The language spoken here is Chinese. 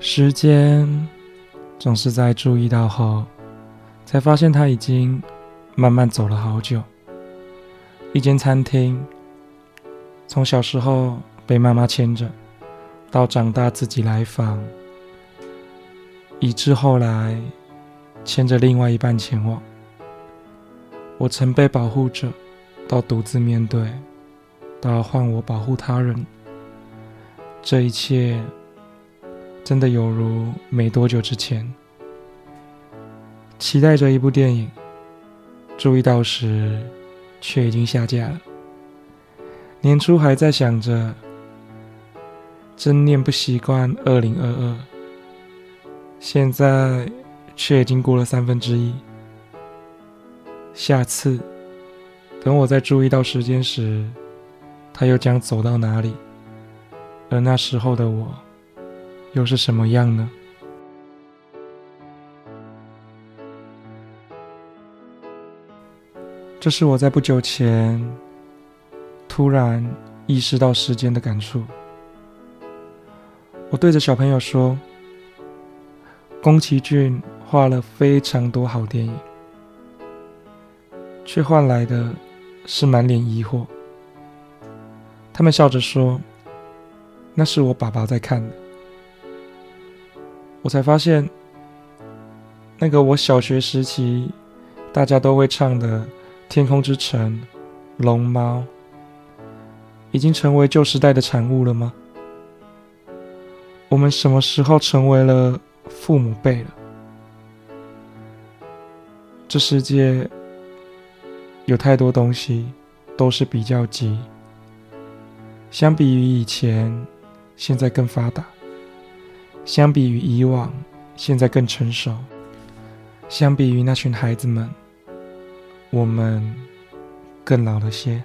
时间总是在注意到后，才发现他已经慢慢走了好久。一间餐厅，从小时候被妈妈牵着，到长大自己来访，以至后来牵着另外一半前往。我曾被保护着，到独自面对，到换我保护他人，这一切。真的有如没多久之前，期待着一部电影，注意到时却已经下架了。年初还在想着，真念不习惯二零二二，现在却已经过了三分之一。下次等我再注意到时间时，他又将走到哪里？而那时候的我。又是什么样呢？这是我在不久前突然意识到时间的感触。我对着小朋友说：“宫崎骏画了非常多好电影，却换来的是满脸疑惑。”他们笑着说：“那是我爸爸在看的。”我才发现，那个我小学时期大家都会唱的《天空之城》《龙猫》，已经成为旧时代的产物了吗？我们什么时候成为了父母辈了？这世界有太多东西都是比较级，相比于以前，现在更发达。相比于以往，现在更成熟。相比于那群孩子们，我们更老了些。